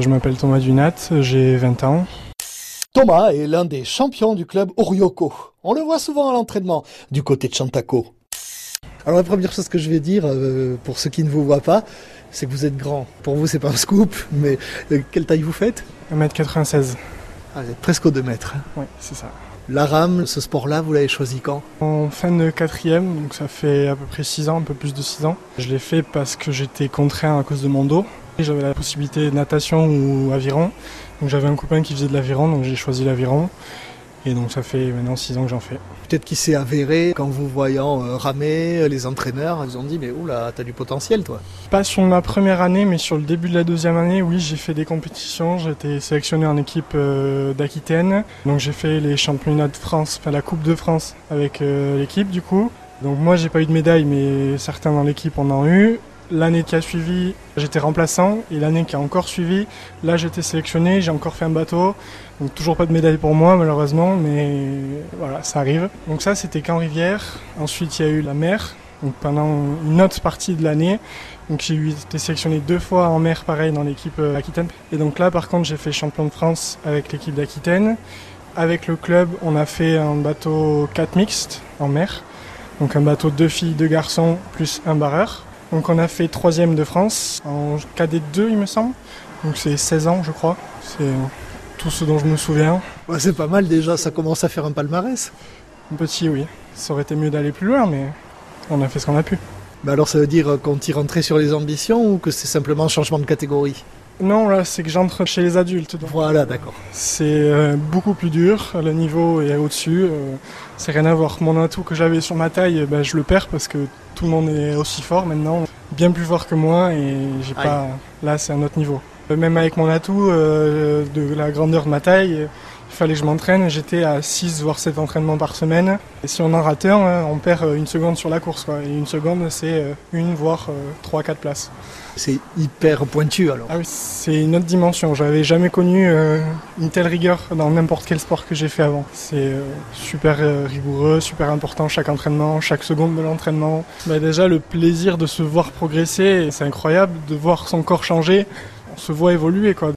Je m'appelle Thomas Dunat, j'ai 20 ans. Thomas est l'un des champions du club Orioko. On le voit souvent à l'entraînement du côté de Chantaco. Alors la première chose que je vais dire, euh, pour ceux qui ne vous voient pas, c'est que vous êtes grand. Pour vous, c'est pas un scoop, mais euh, quelle taille vous faites? 1m96. ah, Vous êtes presque aux 2 mètres. Oui, c'est ça. La rame, ce sport-là, vous l'avez choisi quand? En fin de quatrième, donc ça fait à peu près 6 ans, un peu plus de 6 ans. Je l'ai fait parce que j'étais contraint à cause de mon dos. J'avais la possibilité de natation ou aviron. Donc j'avais un copain qui faisait de l'aviron, donc j'ai choisi l'aviron. Et donc ça fait maintenant 6 ans que j'en fais. Peut-être qu'il s'est avéré qu'en vous voyant euh, ramer, les entraîneurs, ils ont dit mais oula, t'as du potentiel toi. Pas sur ma première année, mais sur le début de la deuxième année, oui, j'ai fait des compétitions. J'ai été sélectionné en équipe euh, d'Aquitaine. Donc j'ai fait les championnats de France, enfin la Coupe de France avec euh, l'équipe du coup. Donc moi j'ai pas eu de médaille, mais certains dans l'équipe en ont eu. L'année qui a suivi, j'étais remplaçant et l'année qui a encore suivi, là j'étais sélectionné, j'ai encore fait un bateau. Donc toujours pas de médaille pour moi malheureusement, mais voilà, ça arrive. Donc ça c'était qu'en rivière. Ensuite il y a eu la mer. Donc pendant une autre partie de l'année, donc j'ai été sélectionné deux fois en mer pareil dans l'équipe Aquitaine. Et donc là par contre j'ai fait champion de France avec l'équipe d'Aquitaine. Avec le club, on a fait un bateau 4 mixte en mer. Donc un bateau deux filles, deux garçons, plus un barreur. Donc on a fait troisième de France en KD2 il me semble. Donc c'est 16 ans je crois. C'est tout ce dont je me souviens. C'est pas mal déjà, ça commence à faire un palmarès. Un petit oui. Ça aurait été mieux d'aller plus loin mais on a fait ce qu'on a pu. Mais alors ça veut dire qu'on t'y rentrait sur les ambitions ou que c'est simplement un changement de catégorie? Non là c'est que j'entre chez les adultes. Donc Voilà, d'accord. C'est euh, beaucoup plus dur, le niveau est au-dessus. euh, c'est rien à voir. Mon atout que j'avais sur ma taille, ben, je le perds parce que tout le monde est aussi fort maintenant, bien plus fort que moi et j'ai pas. Là, c'est un autre niveau. Euh, Même avec mon atout euh, de la grandeur de ma taille, euh, il fallait que je m'entraîne. J'étais à 6 voire 7 entraînements par semaine. Et si on en rate un, hein, on perd euh, une seconde sur la course. Quoi. Et une seconde, c'est euh, une voire 3-4 places. C'est hyper pointu alors. Ah oui, c'est une autre dimension. J'avais jamais connu euh, une telle rigueur dans n'importe quel sport que j'ai fait avant. C'est euh, super euh, rigoureux, super important chaque entraînement, chaque seconde de l'entraînement. Bah, déjà le plaisir de se voir progresser, c'est incroyable de voir son corps changer. On se voit évoluer quoi.